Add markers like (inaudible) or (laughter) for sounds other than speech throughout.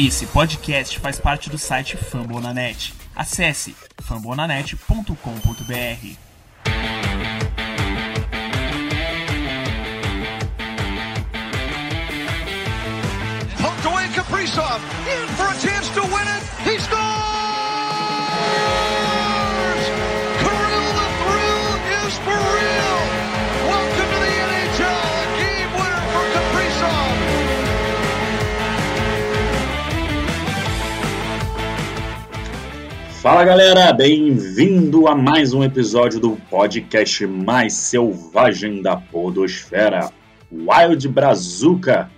Esse podcast faz parte do site Fambonanet. Acesse fambonanet.com.br. Poked away Kaprizov. In for a chance to win it. Fala galera, bem-vindo a mais um episódio do podcast mais selvagem da Podosfera, Wild Brazuca,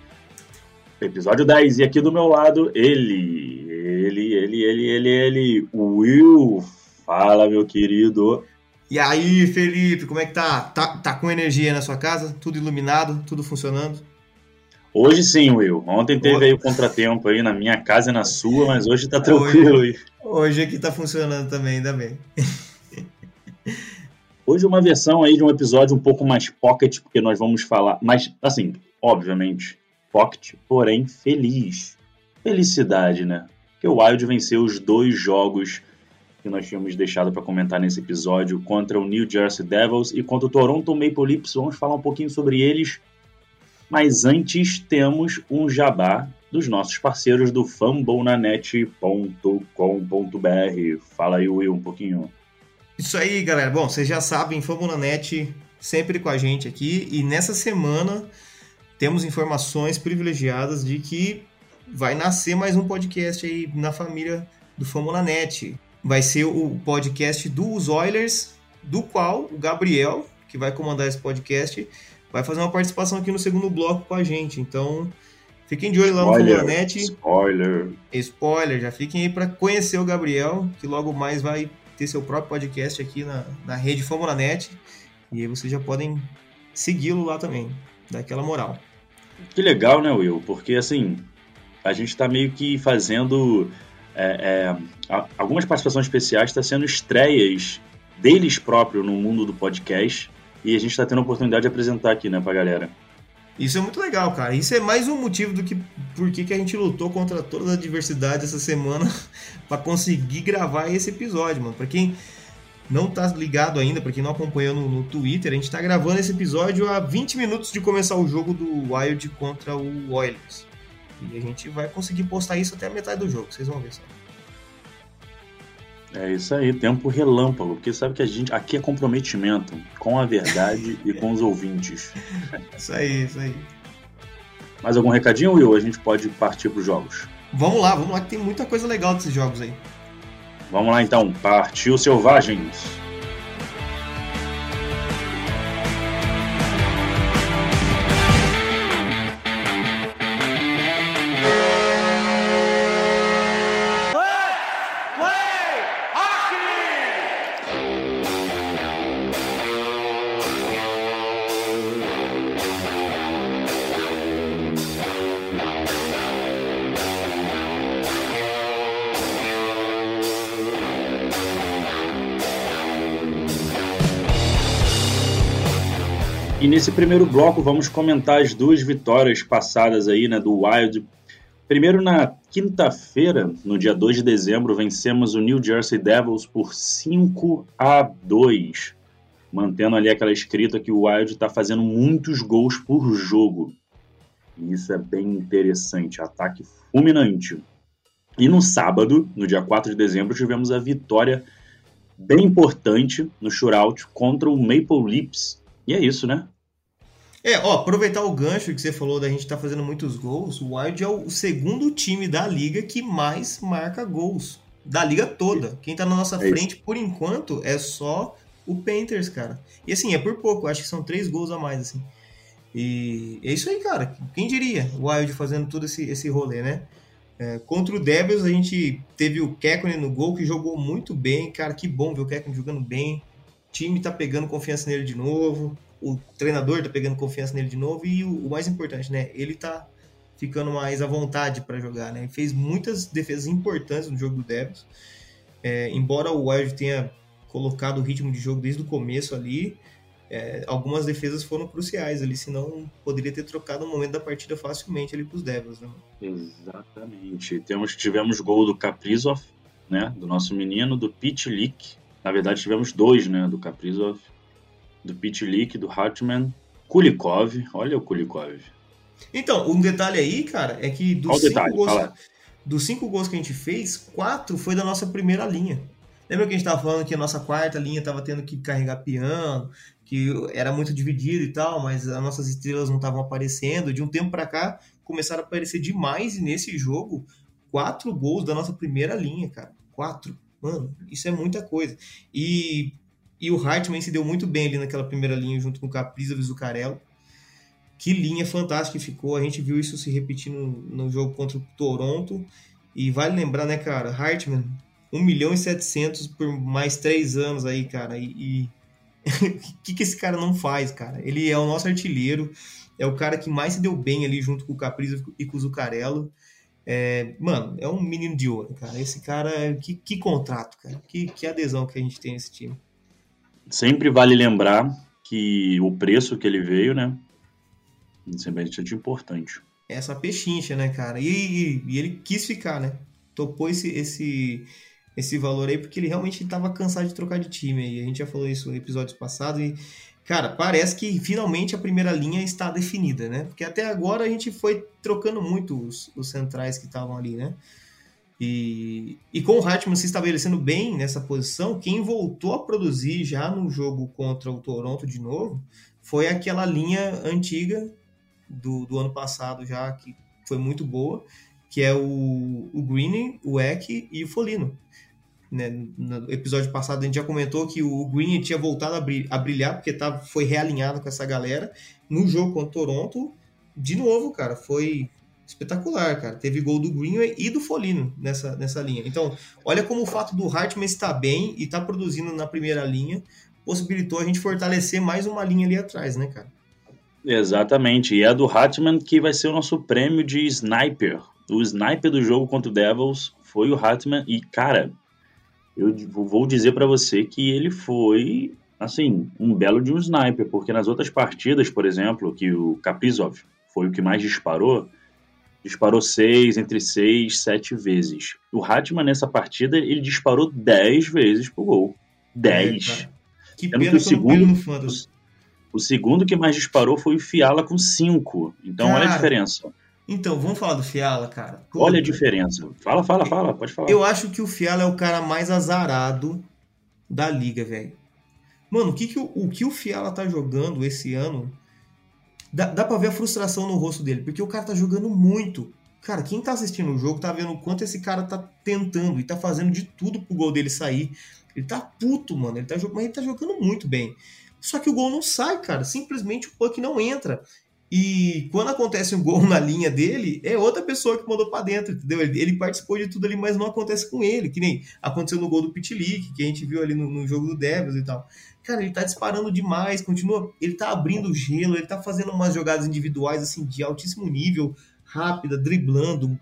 episódio 10. E aqui do meu lado, ele, ele, ele, ele, ele, ele, Will. Fala, meu querido. E aí, Felipe, como é que tá? Tá, tá com energia na sua casa? Tudo iluminado? Tudo funcionando? Hoje sim, Will. Ontem teve Hoje- aí o contratempo aí na minha casa e na sua, mas hoje tá tranquilo aí. Hoje aqui tá funcionando também, ainda bem. Hoje uma versão aí de um episódio um pouco mais pocket, porque nós vamos falar, mas assim, obviamente, pocket, porém feliz. Felicidade, né? Porque o Wild venceu os dois jogos que nós tínhamos deixado para comentar nesse episódio contra o New Jersey Devils e contra o Toronto Maple Leafs. Vamos falar um pouquinho sobre eles. Mas antes temos um jabá dos nossos parceiros do fambonanet.com.br. Fala aí, Will, um pouquinho. Isso aí, galera. Bom, vocês já sabem, Fambonanet sempre com a gente aqui. E nessa semana temos informações privilegiadas de que vai nascer mais um podcast aí na família do Fambonanet. Vai ser o podcast dos Oilers, do qual o Gabriel, que vai comandar esse podcast, vai fazer uma participação aqui no segundo bloco com a gente. Então, fiquem de olho lá no Fambonanet. spoiler. Spoiler, já fiquem aí para conhecer o Gabriel, que logo mais vai ter seu próprio podcast aqui na, na rede Fambonanet. E aí vocês já podem segui-lo lá também, dar aquela moral. Que legal, né, Will? Porque assim, a gente tá meio que fazendo é, é, algumas participações especiais, está sendo estreias deles próprios no mundo do podcast. E a gente tá tendo a oportunidade de apresentar aqui, né, pra galera. Isso é muito legal, cara. Isso é mais um motivo do que por que que a gente lutou contra todas as adversidades essa semana (laughs) para conseguir gravar esse episódio, mano. Para quem não tá ligado ainda, para quem não acompanhou no, no Twitter, a gente tá gravando esse episódio a 20 minutos de começar o jogo do Wild contra o Oilers. E a gente vai conseguir postar isso até a metade do jogo, vocês vão ver só. É isso aí, tempo relâmpago, porque sabe que a gente aqui é comprometimento com a verdade (laughs) e com os ouvintes. Isso aí, isso aí. Mais algum recadinho, Will? A gente pode partir pros jogos. Vamos lá, vamos lá que tem muita coisa legal desses jogos aí. Vamos lá então, partiu selvagens. Nesse primeiro bloco vamos comentar as duas vitórias passadas aí, né, do Wild. Primeiro na quinta-feira, no dia 2 de dezembro, vencemos o New Jersey Devils por 5 a 2, mantendo ali aquela escrita que o Wild está fazendo muitos gols por jogo. E isso é bem interessante, ataque fulminante. E no sábado, no dia 4 de dezembro, tivemos a vitória bem importante no shootout contra o Maple Leafs. E é isso, né? É, ó, aproveitar o gancho que você falou da gente estar fazendo muitos gols, o Wild é o segundo time da liga que mais marca gols. Da liga toda. Quem tá na nossa É frente, por enquanto, é só o Panthers, cara. E assim, é por pouco, acho que são três gols a mais, assim. E é isso aí, cara. Quem diria o Wild fazendo todo esse, esse rolê, né? É, contra o Devils, a gente teve o Kekkonen no gol, que jogou muito bem. Cara, que bom ver o Kekkonen jogando bem. O time tá pegando confiança nele de novo. O treinador tá pegando confiança nele de novo. E o, o mais importante, né? Ele tá ficando mais à vontade para jogar, né? Ele fez muitas defesas importantes no jogo do Devils. É, embora o Wild tenha colocado o ritmo de jogo desde o começo ali, é, algumas defesas foram cruciais ali, senão poderia ter trocado o momento da partida facilmente ali pros Devils, né? Exatamente. Temos, tivemos gol do Kaprizov, né? Do nosso menino, do Pitlick. Na verdade, tivemos dois, né? Do Kaprizov, do Pitlick, do Hartman. Kulikov, olha o Kulikov. Então, um detalhe aí, cara, é que dos Qual cinco, detalhe? gols, Fala. dos cinco gols que a gente fez, quatro foi da nossa primeira linha. Lembra que a gente tava falando que a nossa quarta linha tava tendo que carregar piano, que era muito dividido e tal, mas as nossas estrelas não estavam aparecendo. De um tempo pra cá, começaram a aparecer demais e nesse jogo, quatro gols da nossa primeira linha, cara. Quatro. Mano, isso é muita coisa. E, e o Hartman se deu muito bem ali naquela primeira linha, junto com o Capriza e o Zucarello. Que linha fantástica que ficou. A gente viu isso se repetir no, jogo contra o Toronto. E vale lembrar, né, cara? Hartman, 1 milhão e 700 por mais três anos aí, cara. E o (laughs) que, que esse cara não faz, cara? Ele é o nosso artilheiro. É o cara que mais se deu bem ali junto com o Capriza e com o Zucarello. É, mano, é um menino de ouro, cara. Esse cara, que, que contrato, cara. Que, que adesão que a gente tem nesse time. Sempre vale lembrar que o preço que ele veio, né? Sempre é bastante importante. Essa pechincha, né, cara? E, e, e ele quis ficar, né? Topou esse, esse, esse valor aí porque ele realmente estava cansado de trocar de time. E a gente já falou isso no episódio passado. E, cara, parece que finalmente a primeira linha está definida, né? Porque até agora a gente foi trocando muito os, os centrais que estavam ali, né? E, e com o Hartman se estabelecendo bem nessa posição, quem voltou a produzir já no jogo contra o Toronto de novo foi aquela linha antiga do, do ano passado já, que foi muito boa, que é o, o Green, o Eck e o Folino. Né? No episódio passado a gente já comentou que o Green tinha voltado a, brilhar, porque tava, foi realinhado com essa galera. No jogo contra o Toronto, de novo, cara, foi espetacular, cara. Teve gol do Greenway e do Folino nessa, nessa linha. Então, olha como o fato do Hartman estar bem e estar tá produzindo na primeira linha possibilitou a gente fortalecer mais uma linha ali atrás, né, cara? Exatamente. E é do Hatman que vai ser o nosso prêmio de sniper. O sniper do jogo contra o Devils foi o Hatman. E, cara, eu vou dizer para você que ele foi, assim, um belo de um sniper. Porque nas outras partidas, por exemplo, que o Kaprizov foi o que mais disparou, disparou seis, entre seis, sete vezes. O Hatman nessa partida, ele disparou dez vezes pro gol. Dez. É, que pena que, o segundo, no Fantasy. O segundo que mais disparou foi o Fiala com 5. Então, cara, olha a diferença. Então, vamos falar do Fiala, cara. Pô, olha a diferença. Fala, fala, fala, pode falar. Eu acho que o Fiala é o cara mais azarado da liga, velho. Mano, o que, que o, o que o Fiala tá jogando esse ano? Dá, dá pra ver a frustração no rosto dele, porque o cara tá jogando muito. Cara, quem tá assistindo o jogo tá vendo o quanto esse cara tá tentando e tá fazendo de tudo pro gol dele sair. Ele tá puto, mano. Ele tá, mas ele tá jogando muito bem. Só que o gol não sai, cara. Simplesmente o puck não entra. E quando acontece um gol (laughs) na linha dele, é outra pessoa que mandou para dentro, entendeu? Ele, ele, participou de tudo ali, mas não acontece com ele. Que nem aconteceu no gol do Pitlick, que a gente viu ali no, no, jogo do Devils e tal. Cara, ele tá disparando demais, continua. Ele tá abrindo gelo, ele tá fazendo umas jogadas individuais, assim, de altíssimo nível, rápida, driblando.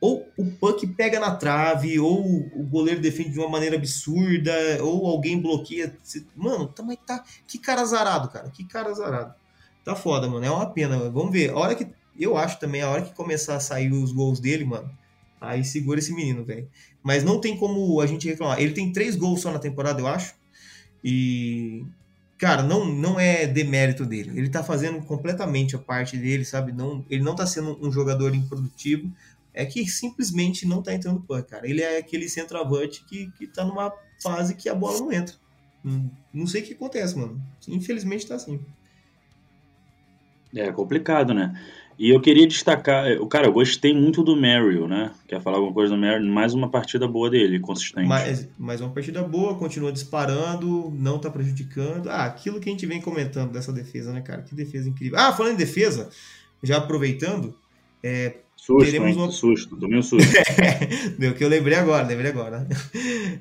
Ou o puck pega na trave, ou o goleiro defende de uma maneira absurda, ou alguém bloqueia. Mano, também tá. Que cara azarado, cara. Que cara azarado. Tá foda, mano. É uma pena. Vamos ver. A hora que. Eu acho também, a hora que começar a sair os gols dele, mano. Aí segura esse menino, velho. Mas não tem como a gente reclamar. Ele tem três gols só na temporada, eu acho. E. Cara, não, não é demérito dele. Ele tá fazendo completamente a parte dele, sabe? Não, ele não tá sendo um jogador improdutivo. É que simplesmente não tá entrando puck, cara. Ele é aquele centroavante que, que tá numa fase que a bola não entra. Não, não sei o que acontece, mano. Infelizmente tá assim. É complicado, né? E eu queria destacar, o cara, eu gostei muito do Merrill, né? Quer falar alguma coisa do Merrill? Mais uma partida boa dele, consistente. Mais, mais uma partida boa, continua disparando, não tá prejudicando. Ah, aquilo que a gente vem comentando dessa defesa, né, cara? Que defesa incrível. Ah, falando em defesa, já aproveitando, é, Susto, teremos uma... susto, tomei um (laughs) susto. Deu que eu lembrei agora, lembrei agora. (laughs)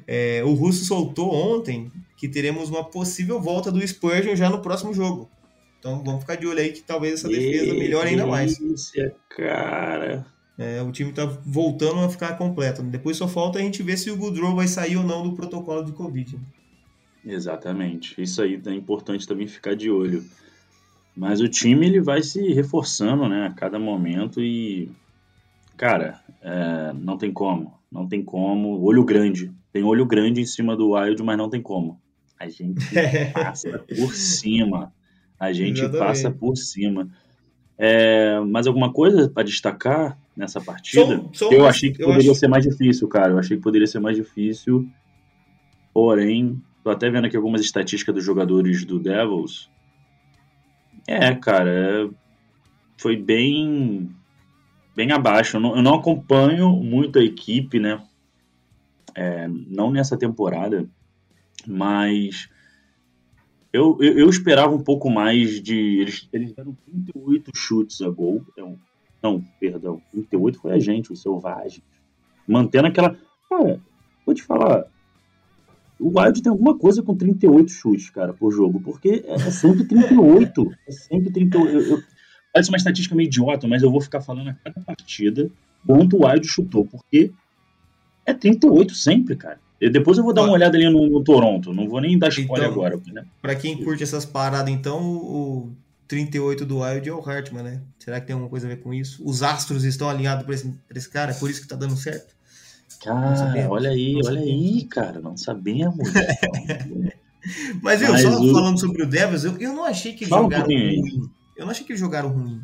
É, o Russo soltou ontem que teremos uma possível volta do Spurgeon já no próximo jogo. Então vamos ficar de olho aí que talvez essa defesa melhore ainda mais. cara. É, o time tá voltando a ficar completo. Depois só falta a gente ver se o Goodrow vai sair ou não do protocolo de Covid. Exatamente. Isso aí é importante também ficar de olho. Mas o time ele vai se reforçando, né, a cada momento e cara, é, não tem como, não tem como. Olho grande, tem olho grande em cima do Wild, mas não tem como. A gente (laughs) passa por cima. A gente Exatamente. passa por cima. É, mais alguma coisa para destacar nessa partida? Eu achei que eu poderia acho- ser mais difícil, cara. Eu achei que poderia ser mais difícil. Porém, tô até vendo aqui algumas estatísticas dos jogadores do Devils. É, cara, é- foi bem bem abaixo. Eu não, eu não acompanho muito a equipe, né? É, não nessa temporada, mas eu, eu, eu esperava um pouco mais de. Eles, eles deram 38 chutes a gol. É um- não, perdão, 38 foi a gente, o Selvagem. Mantendo aquela. Cara, vou te falar. O Wild tem alguma coisa com 38 chutes, cara, por jogo, porque é é sempre 38. É sempre 38. Eu, eu, parece uma estatística meio idiota, mas eu vou ficar falando a cada partida quanto o Wild chutou, porque é 38 sempre, cara. E depois eu vou dar uma olhada ali no, no Toronto, não vou nem dar spoiler Então- agora, né? Pra quem curte essas paradas, então, o 38 do Wild é o Hartman, né? Será que tem alguma coisa a ver com isso? Os astros estão alinhados pra esse, pra esse cara? É por isso que tá dando certo? Cara, olha aí, não olha aí, cara, não sabemos. (laughs) Mas, viu, Mas só o- falando sobre o Devils, eu, eu não achei que eles Fala jogaram ruim. Eu não achei que eles jogaram ruim.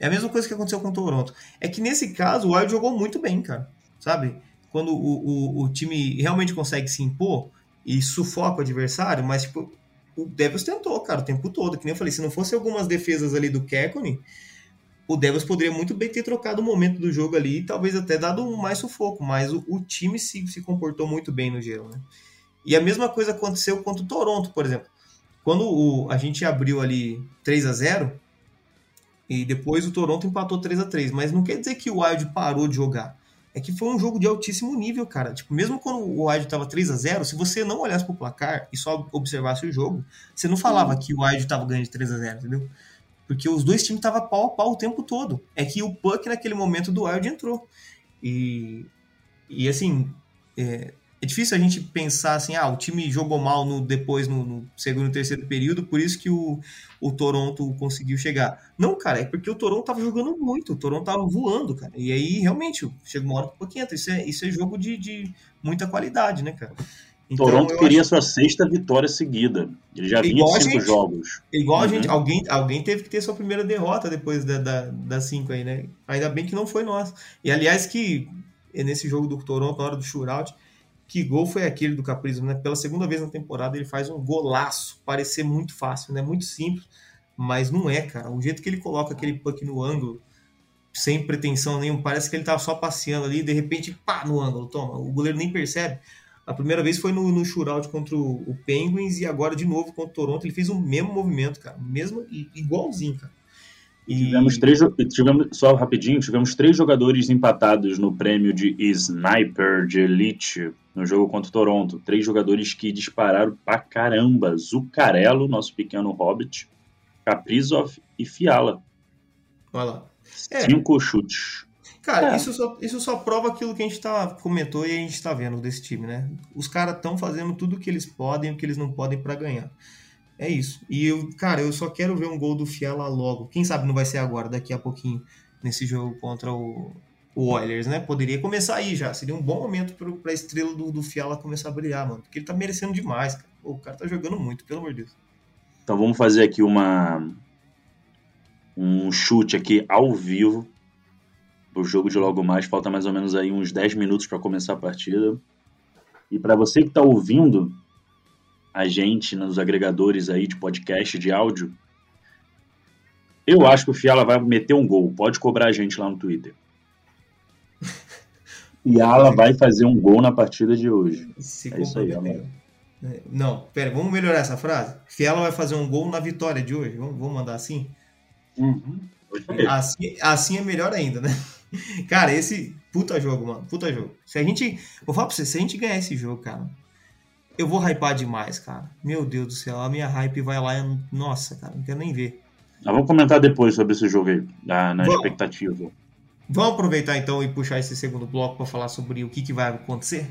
É a mesma coisa que aconteceu com o Toronto. É que nesse caso, o Wild jogou muito bem, cara. Sabe? Quando o, o, o time realmente consegue se impor e sufoca o adversário, mas, tipo, o Devils tentou, cara, o tempo todo. Que nem eu falei, se não fosse algumas defesas ali do Kekkonen, o Devils poderia muito bem ter trocado o momento do jogo ali e talvez até dado mais sufoco, mas o, o time se, se comportou muito bem no geral, né? E a mesma coisa aconteceu contra o Toronto, por exemplo. Quando o, a gente abriu ali 3 a 0 e depois o Toronto empatou 3 a 3 mas não quer dizer que o Wild parou de jogar. É que foi um jogo de altíssimo nível, cara. Tipo, mesmo quando o Wild tava 3 a 0 se você não olhasse pro placar e só observasse o jogo, você não falava que o Wild tava ganhando de 3 a 0 entendeu? Porque os dois times estavam pau a pau o tempo todo. É que o Puck naquele momento do Wild entrou. E, e assim, é, é difícil a gente pensar assim, ah, o time jogou mal no, depois no, no segundo e terceiro período, por isso que o, o Toronto conseguiu chegar. Não, cara, é porque o Toronto tava jogando muito, o Toronto tava voando, cara. E aí, realmente, chega uma hora que o Puck entra. Isso é, isso é jogo de, de muita qualidade, né, cara? Então, Toronto queria acho- sua sexta vitória seguida. Ele já vinha a de cinco jogos. Igual a Uhum. gente, alguém, alguém teve que ter sua primeira derrota depois da, da, das cinco aí, né? Ainda bem que não foi nós. E aliás, que nesse jogo do Toronto, na hora do shootout, que gol foi aquele do Caprismo, né? Pela segunda vez na temporada, ele faz um golaço. Parecer muito fácil, né? Muito simples, mas não é, cara. O jeito que ele coloca aquele puck no ângulo, sem pretensão nenhuma, parece que ele tava só passeando ali, de repente, pá, no ângulo, toma. O goleiro nem percebe. A primeira vez foi no, no shootout contra o, o Penguins e agora de novo contra o Toronto. Ele fez o mesmo movimento, cara. Mesmo, igualzinho, cara. E- Tivemos três, tivemos, só rapidinho, tivemos três jogadores empatados no prêmio de Sniper de Elite no jogo contra o Toronto. Três jogadores que dispararam pra caramba. Zuccarello, nosso pequeno Hobbit, Kaprizov e Fiala. Olha lá. É. Cinco chutes. Cara, É. isso, só, isso só prova aquilo que a gente tá, comentou e a gente tá vendo desse time, né? Os caras estão fazendo tudo o que eles podem e o que eles não podem pra ganhar. É isso. E eu, cara, eu só quero ver um gol do Fiala logo. Quem sabe não vai ser agora, daqui a pouquinho, nesse jogo contra o, o Oilers, né? Poderia começar aí já. Seria um bom momento pro, pra estrela do, do Fiala começar a brilhar, mano. Porque ele tá merecendo demais, cara. O cara tá jogando muito, pelo amor de Deus. Então vamos fazer aqui uma um chute aqui ao vivo pro jogo de logo mais. Falta mais ou menos aí uns 10 minutos para começar a partida. E para você que está ouvindo a gente nos agregadores aí de podcast, de áudio, eu acho que o Fiala vai meter um gol. Pode cobrar a gente lá no Twitter. (laughs) Fiala vai fazer um gol na partida de hoje. Se É isso aí, comprometeu. É, Não, pera, vamos melhorar essa frase? Fiala vai fazer um gol na vitória de hoje. Vamos, vamos mandar assim? Assim, assim é melhor ainda, né? (laughs) Cara, esse puta jogo, mano. Puta jogo. Se a gente. Vou falar pra você, se a gente ganhar esse jogo, cara, eu vou hypar demais, cara. Meu Deus do céu, a minha hype vai lá. e- Nossa, cara, não quero nem ver. Nós vamos comentar depois sobre esse jogo aí, na, na Vamos. expectativa. Vamos aproveitar então e puxar esse segundo bloco pra falar sobre o que, que vai acontecer?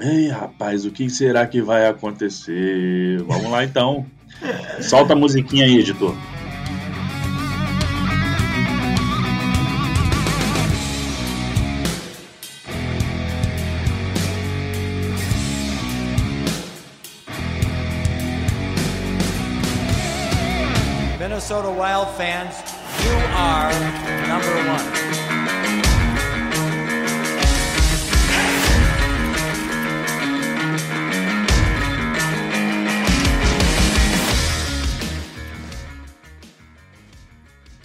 Ei, rapaz, o que será que vai acontecer? Vamos lá então. (laughs) Solta a musiquinha aí, editor. Wild fans, you are number one.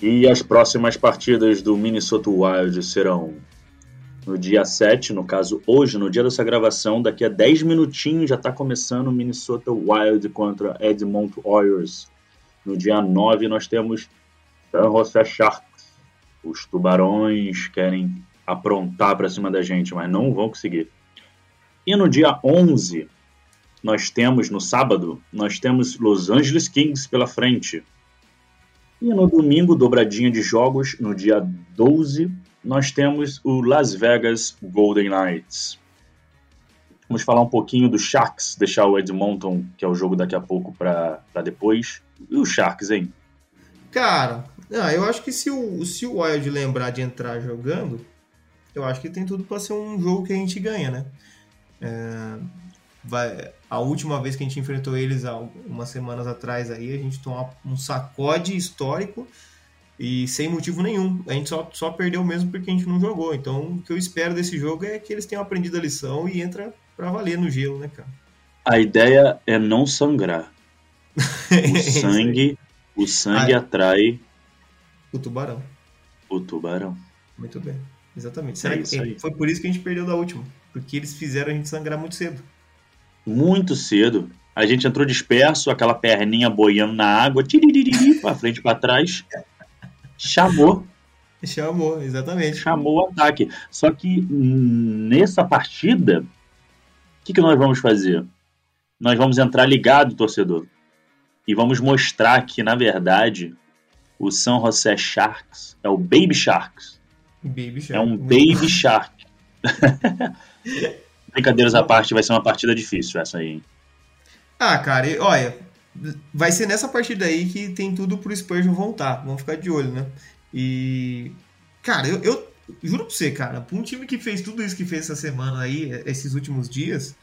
E as próximas partidas do Minnesota Wild serão no dia 7, no caso hoje, no dia dessa gravação, daqui a 10 minutinhos já está começando o Minnesota Wild contra Edmonton Oilers. No dia 9 nós temos San Jose Sharks. Os tubarões querem aprontar para cima da gente, mas não vão conseguir. E no dia 11 nós temos, no sábado, nós temos Los Angeles Kings pela frente. E no domingo, dobradinha de jogos, no dia 12, nós temos o Las Vegas Golden Knights. Vamos falar um pouquinho do Sharks, deixar o Edmonton, que é o jogo daqui a pouco, para depois. E o Sharks, hein? Cara, ah, eu acho que se o, se o Wild lembrar de entrar jogando, eu acho que tem tudo para ser um jogo que a gente ganha, né? É, vai, a última vez que a gente enfrentou eles, há umas semanas atrás, aí, a gente tomou um sacode histórico e sem motivo nenhum. A gente só, só perdeu mesmo porque a gente não jogou. Então, o que eu espero desse jogo é que eles tenham aprendido a lição e entra para valer no gelo, né, cara? A ideia é não sangrar. O (laughs) sangue, o sangue atrai o tubarão. o tubarão. Muito bem. Exatamente. Será É que foi por isso que a gente perdeu da última? Porque eles fizeram a gente sangrar muito cedo. Muito cedo. A gente entrou disperso, aquela perninha boiando na água, pra frente e pra trás. Chamou, Chamou, exatamente. chamou o ataque. Só que hum, nessa partida, o que, que nós vamos fazer? Nós vamos entrar ligado, torcedor. E vamos mostrar que, na verdade, o São José Sharks é o Baby Sharks. Baby Shark. É um Baby Shark. (laughs) Brincadeiras à parte, vai ser uma partida difícil essa aí. hein? Ah, cara, olha, vai ser nessa partida aí que tem tudo pro Spurgeon voltar. Vamos ficar de olho, né? E. Cara, eu, eu juro pra você, cara, pra um time que fez tudo isso que fez essa semana aí, esses últimos dias,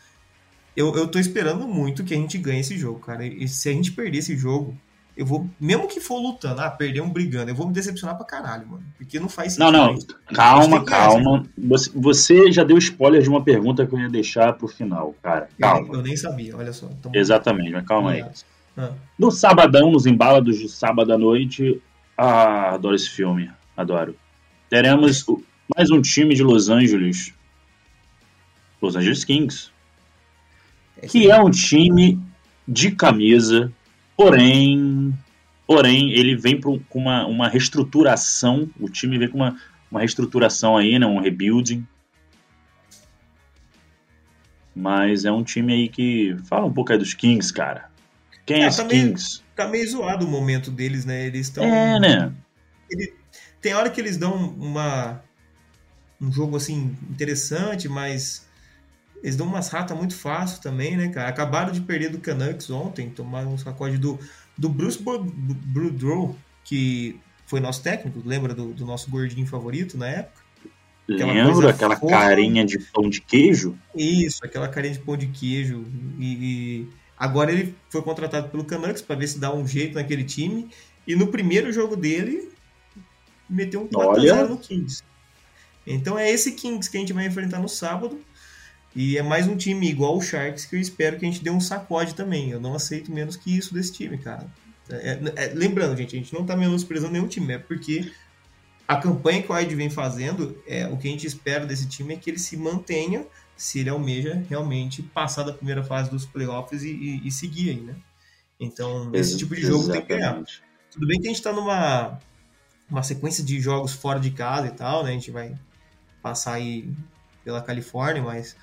eu, eu tô esperando muito que a gente ganhe esse jogo, cara. E se a gente perder esse jogo, eu vou, mesmo que for lutando, ah, perder um brigando, eu vou me decepcionar pra caralho, mano. Porque não faz Não, sentido. não, gente calma, calma. Você, você já deu spoiler de uma pergunta que eu ia deixar pro final, cara. Eu, Calma. eu nem sabia, olha só. Então, Exatamente, mas calma aí. Ah, No sabadão, nos embalados de sábado à noite, ah, adoro esse filme, adoro. Teremos mais um time de Los Angeles, Los Angeles Kings, que é um time de camisa, porém, porém ele vem com uma, uma reestruturação, o time vem com uma, uma reestruturação aí, né, um rebuilding. Mas é um time aí que fala um pouco aí dos Kings, cara. Quem é, É, esse também- Kings? Tá meio zoado o momento deles, né? Eles estão. É, né? Tem hora que eles dão uma um jogo assim interessante, mas eles dão umas ratas muito fácil também, né, cara? Acabaram de perder do Canucks ontem, tomaram um sacode do, do Bruce Boudreau, que foi nosso técnico, lembra do, do nosso gordinho favorito na época? Aquela Lembro aquela fofa. carinha de pão de queijo? Isso, aquela carinha de pão de queijo. E, e agora ele foi contratado pelo Canucks para ver se dá um jeito naquele time. E no primeiro jogo dele, meteu um 4x0 Olha. no Kings. Então é esse Kings que a gente vai enfrentar no sábado. E é mais um time igual o Sharks que eu espero que a gente dê um sacode também. Eu não aceito menos que isso desse time, cara. É- é- lembrando, gente, a gente não tá menosprezando nenhum time, é porque a campanha que o Wide vem fazendo, é, o que a gente espera desse time é que ele se mantenha se ele almeja realmente passar da primeira fase dos playoffs e, e- e seguir aí, né? Então, esse tipo de jogo tem que ganhar. Tudo bem que a gente tá numa uma sequência de jogos fora de casa e tal, né? A gente vai passar aí pela Califórnia, mas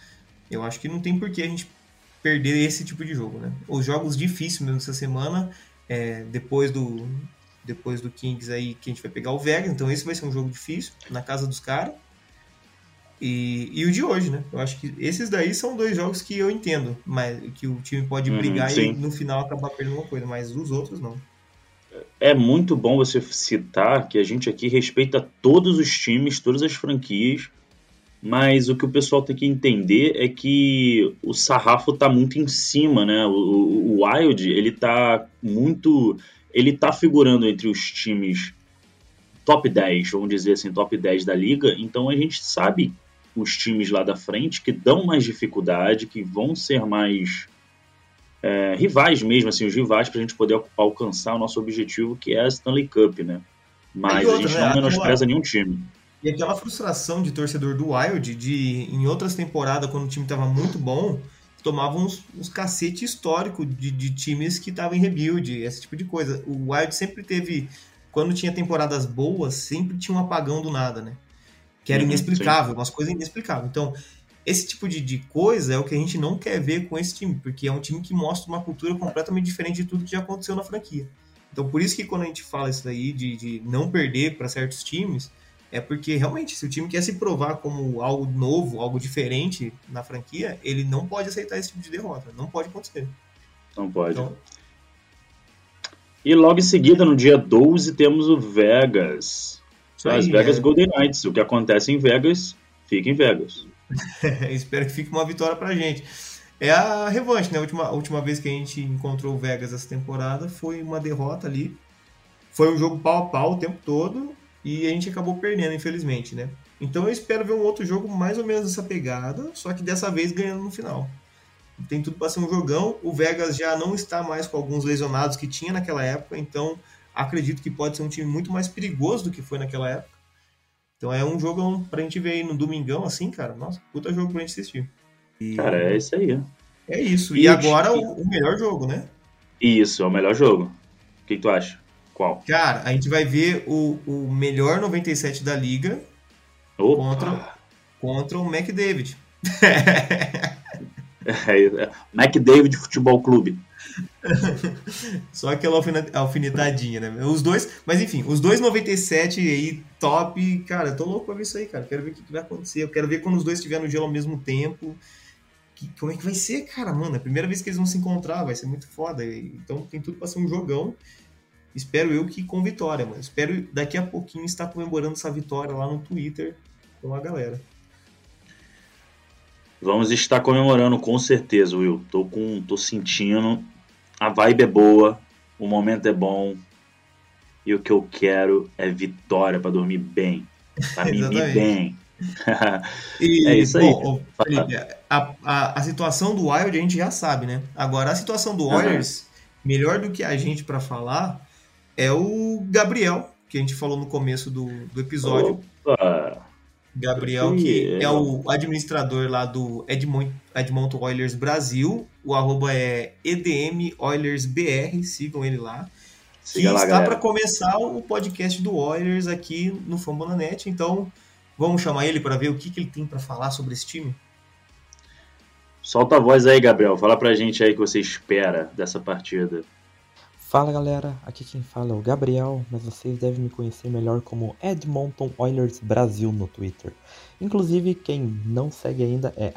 eu acho que não tem por que a gente perder esse tipo de jogo, né? Os jogos difíceis mesmo essa semana, é, depois do depois do Kings aí, que a gente vai pegar o Vegas, então esse vai ser um jogo difícil, na casa dos caras. E, e o de hoje, né? Eu acho que esses daí são dois jogos que eu entendo, mas que o time pode Uhum, brigar e no final acabar perdendo uma coisa, mas os outros não. É muito bom você citar que a gente aqui respeita todos os times, todas as franquias, mas o que o pessoal tem que entender é que o sarrafo tá muito em cima, né? O, o- Wild, ele tá muito. Ele tá figurando entre os times top 10, vamos dizer assim, top 10 da liga, então a gente sabe os times lá da frente que dão mais dificuldade, que vão ser mais é, rivais mesmo, assim, os rivais para a gente poder al- alcançar o nosso objetivo, que é a Stanley Cup, né? Mas outra, a gente né, não aquela- menospreza nenhum time. E aquela frustração de torcedor do Wild, de em outras temporadas, quando o time tava muito bom, tomava uns, uns cacete histórico de, de times que estavam em rebuild, esse tipo de coisa. O Wild sempre teve, quando tinha temporadas boas, sempre tinha um apagão do nada, né? Que era Uhum, inexplicável, umas coisas inexplicáveis. Então, esse tipo de, de coisa é o que a gente não quer ver com esse time, porque é um time que mostra uma cultura completamente diferente de tudo que já aconteceu na franquia. Então, por isso que quando a gente fala isso daí, de, de não perder para certos times, é porque realmente, se o time quer se provar como algo novo, algo diferente na franquia, ele não pode aceitar esse tipo de derrota. Não pode acontecer. Não pode. Então, E logo em seguida, no dia 12, temos o Vegas. As Vegas é. Golden Knights. O que acontece em Vegas, fica em Vegas. (laughs) Espero que fique uma vitória pra gente. É a revanche, né? A última, a última vez que a gente encontrou o Vegas essa temporada foi uma derrota ali. Foi um jogo pau a pau o tempo todo e a gente acabou perdendo, infelizmente, né? Então eu espero ver um outro jogo mais ou menos nessa pegada, só que dessa vez ganhando no final. Tem tudo para ser um jogão. O Vegas já não está mais com alguns lesionados que tinha naquela época, então acredito que pode ser um time muito mais perigoso do que foi naquela época. Então é um jogo pra gente ver aí no domingão, assim, cara. Nossa, puta jogo pra gente assistir. E Cara, é isso aí. é isso. E E, agora o, o melhor jogo, né? Isso, é o melhor jogo. O que, que tu acha? Qual? Cara, a gente vai ver o, o melhor 97 da liga Opa! Contra- contra o McDavid. (laughs) É, é, McDavid Futebol Clube. (laughs) Só aquela alfinetadinha, né? Os dois, mas enfim, os dois 97 aí, top. Cara, eu tô louco pra ver isso aí, cara. Quero ver o que, que vai acontecer. Eu quero ver quando os dois estiverem no gelo ao mesmo tempo. Que- como é que vai ser, cara, mano? É a primeira vez que eles vão se encontrar, vai ser muito foda. Então tem tudo pra ser um jogão. Espero eu que com vitória, mano. Espero daqui a pouquinho estar comemorando essa vitória lá no Twitter com a galera. Vamos estar comemorando com certeza, Will. Tô com, tô sentindo. A vibe é boa, o momento é bom. E o que eu quero é vitória pra dormir bem, Pra (laughs) mimir bem. E, (laughs) É isso aí. bom, ô, Felipe, a, a, a situação do Wild a gente já sabe, né? Agora, a situação do. Warriors, melhor do que a gente pra falar, é o Gabriel, que a gente falou no começo do, do episódio. Opa. Gabriel, que é o administrador lá do Edmont, Edmonton Oilers Brasil. O arroba é EDM Oilers BR, sigam ele lá. Que Siga lá, está para começar o podcast do Oilers aqui no Fambonanet. Então, vamos chamar ele para ver o que, que ele tem para falar sobre esse time? Solta a voz aí, Gabriel. Fala pra gente aí o que você espera dessa partida. Fala galera, aqui quem fala é o Gabriel, mas vocês devem me conhecer melhor como Edmonton Oilers Brasil no Twitter. Inclusive, quem não segue ainda é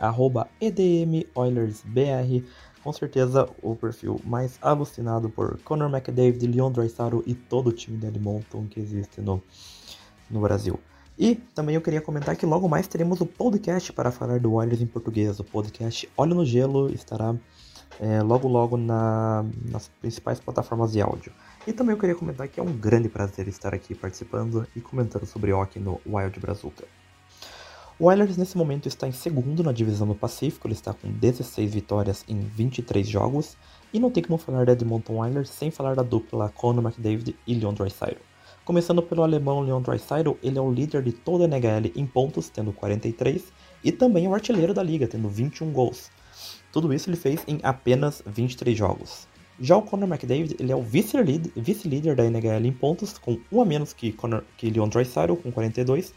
EDMOilersBR, com certeza o perfil mais alucinado por Conor McDavid, Leon Draisaitl e todo o time de Edmonton que existe no, no Brasil. E também eu queria comentar que logo mais teremos o podcast para falar do Oilers em português. O podcast Olho no Gelo estará é, logo logo na- nas principais plataformas de áudio. E também eu queria comentar que é um grande prazer estar aqui participando e comentando sobre hockey no Wild Brazuca. O Oilers nesse momento está em segundo na divisão do Pacífico, ele está com 16 vitórias em 23 jogos, e não tem como falar da Edmonton Oilers sem falar da dupla Conor McDavid e Leon Draisaitl. Começando pelo alemão Leon Draisaitl, ele é o líder de toda a NHL em pontos, tendo 43, e também é o artilheiro da liga, tendo 21 gols. Tudo isso ele fez em apenas 23 jogos. Já o Conor McDavid, ele é o vice-líder vice-líder da NHL em pontos, com um a menos que, Conor, que Leon Draisaitl, com 42,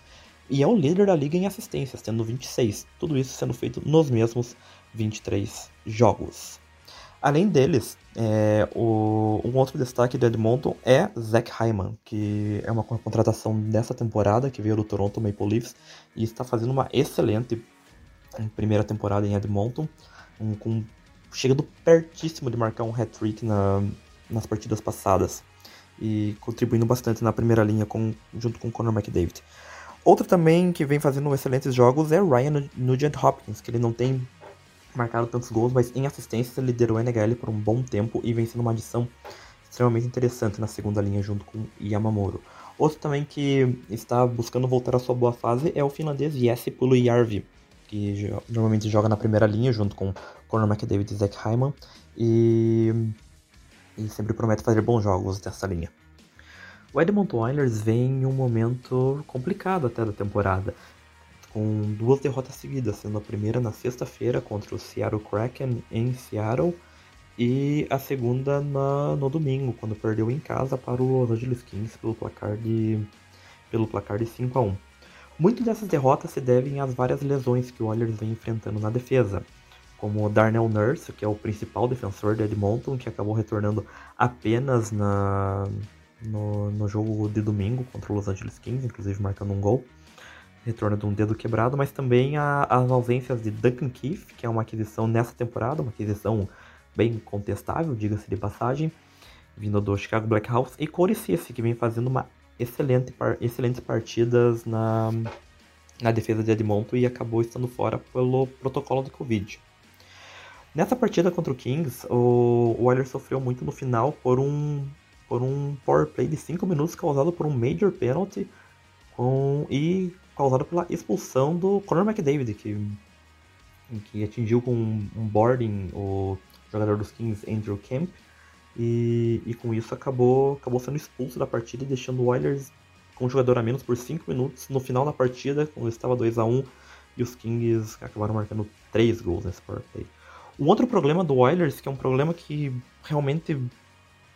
e é o líder da liga em assistências, tendo 26. Tudo isso sendo feito nos mesmos 23 jogos. Além deles, é, o, um outro destaque do Edmonton é Zach Hyman, que é uma contratação dessa temporada, que veio do Toronto Maple Leafs e está fazendo uma excelente primeira temporada em Edmonton, um, com, chegando pertíssimo de marcar um hat-trick na, nas partidas passadas e contribuindo bastante na primeira linha com, junto com Conor McDavid. Outro também que vem fazendo excelentes jogos é Ryan Nugent Hopkins, que ele não tem marcado tantos gols, mas em assistência liderou o NHL por um bom tempo e vem sendo uma adição extremamente interessante na segunda linha junto com Yamamoto. Outro também que está buscando voltar à sua boa fase é o finlandês Jesse Pulujärvi, que normalmente joga na primeira linha junto com Conor McDavid e Zach Hyman e, e sempre promete fazer bons jogos dessa linha. O Edmonton Oilers vem em um momento complicado até da temporada, com duas derrotas seguidas, sendo a primeira na sexta-feira contra o Seattle Kraken em Seattle e a segunda na, no domingo, quando perdeu em casa para o Los Angeles Kings pelo placar de, pelo placar de 5 a 1. Muitas dessas derrotas se devem às várias lesões que o Oilers vem enfrentando na defesa, como o Darnell Nurse, que é o principal defensor de Edmonton, que acabou retornando apenas na, no, no jogo de domingo contra o Los Angeles Kings, inclusive marcando um gol. Retorno de um dedo quebrado, mas também a, as ausências de Duncan Keith, que é uma aquisição nessa temporada, uma aquisição bem contestável, diga-se de passagem, vindo do Chicago Blackhawks, e Corey Cisse, que vem fazendo uma excelente, excelentes partidas na, na defesa de Edmonton e acabou estando fora pelo protocolo de Covid. Nessa partida contra o Kings, o Oilers sofreu muito no final por um por um power play de 5 minutos causado por um major penalty com, e causado pela expulsão do Conor McDavid, que, que atingiu com um boarding o jogador dos Kings, Andrew Kemp, e, e com isso acabou, acabou sendo expulso da partida e deixando o Oilers com um jogador a menos por 5 minutos no final da partida, quando estava 2 a 1 e os Kings acabaram marcando 3 gols nesse power play. Um outro problema do Oilers, que é um problema que realmente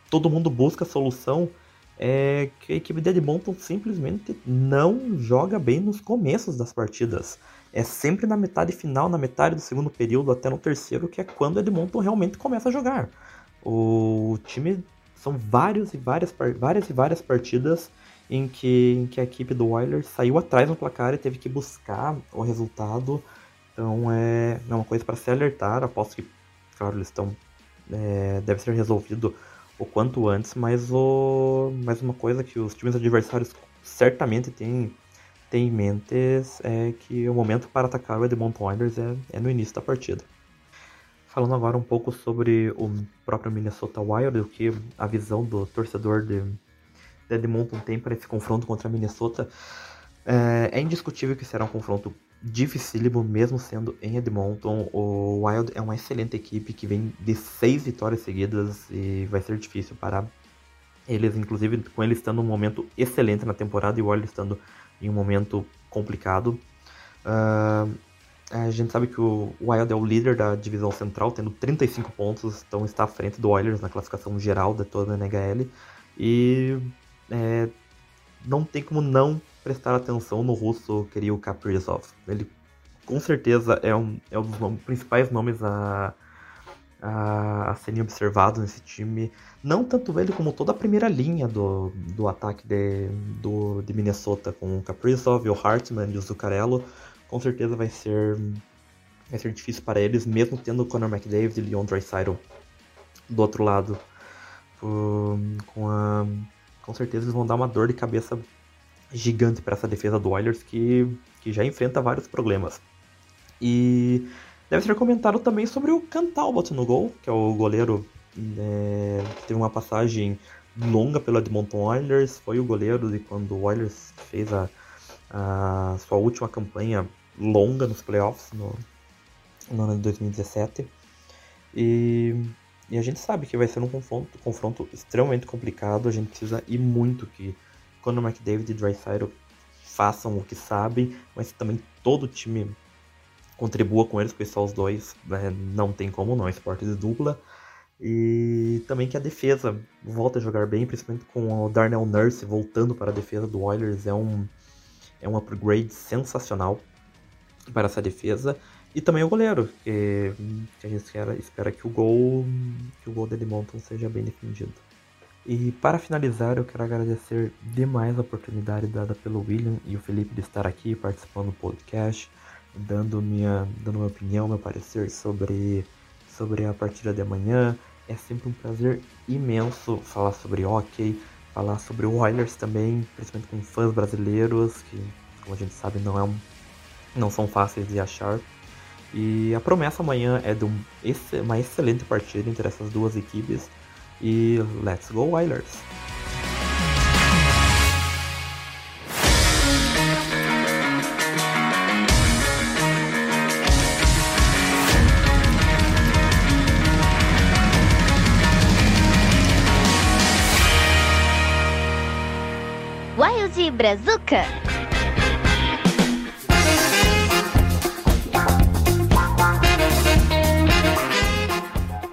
todo mundo busca solução é que a equipe de Edmonton simplesmente não joga bem nos começos das partidas. É sempre na metade final, na metade do segundo período, até no terceiro, que é quando Edmonton realmente começa a jogar. O time são vários e várias, várias e várias partidas em que, em que a equipe do Oilers saiu atrás no placar e teve que buscar o resultado. Então é, é uma coisa para se alertar. Aposto que, claro, eles estão. É, deve ser resolvido o quanto antes, mas, o, mas uma coisa que os times adversários certamente têm, têm em mente é que o momento para atacar o Edmonton Oilers é, é no início da partida. Falando agora um pouco sobre o próprio Minnesota Wild, o que a visão do torcedor de, de Edmonton tem para esse confronto contra a Minnesota, é, é indiscutível que será um confronto dificílimo, mesmo sendo em Edmonton. O Wild é uma excelente equipe que vem de seis vitórias seguidas e vai ser difícil parar eles, inclusive com ele estando um momento excelente na temporada e o Wild estando em um momento complicado. Uh, a gente sabe que o Wild é o líder da divisão central, tendo 35 pontos, então está à frente do Oilers na classificação geral de toda a NHL. E é, não tem como não prestar atenção no russo Kirill Kaprizov. Ele com certeza é um, é um dos nomes, principais nomes a, a, a serem observados nesse time. Não tanto ele como toda a primeira linha do, do ataque de, do, de Minnesota, com o Kaprizov, o Hartman e o Zuccarello. Com certeza vai ser, vai ser difícil para eles, mesmo tendo o Conor McDavid e Leon Draisaitl do outro lado. com, a, com certeza eles vão dar uma dor de cabeça gigante para essa defesa do Oilers que, que já enfrenta vários problemas. E deve ser comentado também sobre o Cantalbot no gol, que é o goleiro é, que teve uma passagem longa pelo Edmonton Oilers, foi o goleiro de quando o Oilers fez a, a sua última campanha longa nos playoffs no, no ano de 2017. E, e, a gente sabe que vai ser um confronto, confronto extremamente complicado, a gente precisa ir muito que quando o McDavid e Drysdale façam o que sabem, mas também todo o time contribua com eles, porque só os dois né, não tem como não, esporte de dupla. E também que a defesa volta a jogar bem, principalmente com o Darnell Nurse voltando para a defesa do Oilers, é um, é um upgrade sensacional. Para essa defesa. E também o goleiro, que, que a gente espera, espera que o gol que o gol dele Monton seja bem defendido. E para finalizar, eu quero agradecer demais a oportunidade dada pelo William e o Felipe de estar aqui participando do podcast, dando minha, dando minha opinião, meu parecer sobre, sobre a partida de amanhã. É sempre um prazer imenso falar sobre hockey, falar sobre o Oilers também, principalmente com fãs brasileiros, que, como a gente sabe, não, é um, não são fáceis de achar. E a promessa amanhã é de um, uma excelente partida entre essas duas equipes. E let's go Oilers! Wild Brazuca.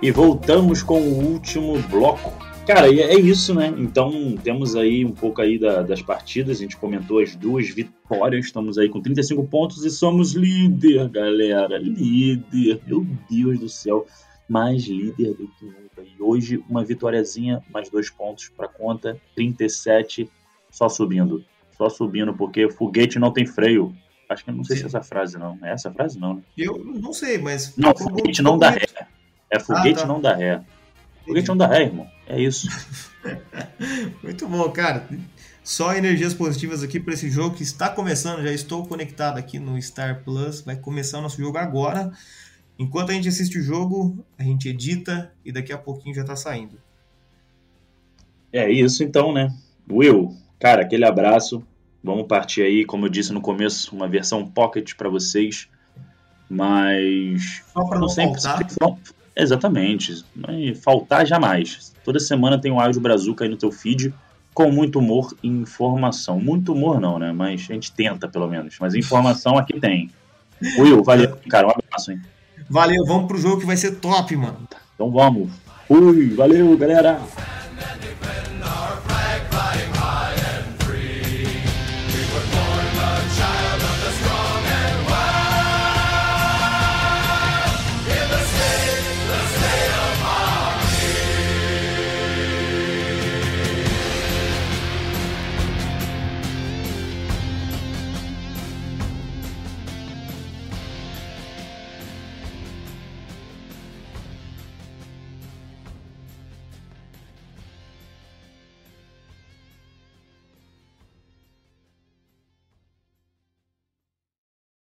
E voltamos com o último bloco. Cara, e é isso, né? Então temos aí um pouco aí da- das partidas. A gente comentou as duas vitórias. Estamos aí com 35 pontos e somos líder, galera. Líder. Meu Deus do céu. Mais líder do que nunca. E hoje uma vitóriazinha, mais dois pontos para conta. 37, só subindo. Só subindo, porque foguete não tem freio. Acho que não sei se é essa frase não. É essa frase não, né? Eu não sei, mas. Não, foguete não dá ré. É foguete Ah, tá. não dá ré. Foguete não dá ré, irmão. É isso. (laughs) Muito bom, cara. Só energias positivas aqui para esse jogo que está começando. Já estou conectado aqui no Star Plus. Vai começar o nosso jogo agora. Enquanto a gente assiste o jogo, a gente edita e daqui a pouquinho já tá saindo. É isso então, né? Will, cara, aquele abraço. Vamos partir aí, como eu disse no começo, uma versão pocket para vocês. Mas Só para não sempre fal- Exatamente. Faltar jamais. Toda semana tem um áudio brazuca aí no teu feed com muito humor e informação. Muito humor não, né? Mas a gente tenta, pelo menos. Mas informação aqui tem. Will, valeu, cara. Um abraço, hein? Valeu, vamos pro jogo que vai ser top, mano. Então vamos. Fui, valeu, galera.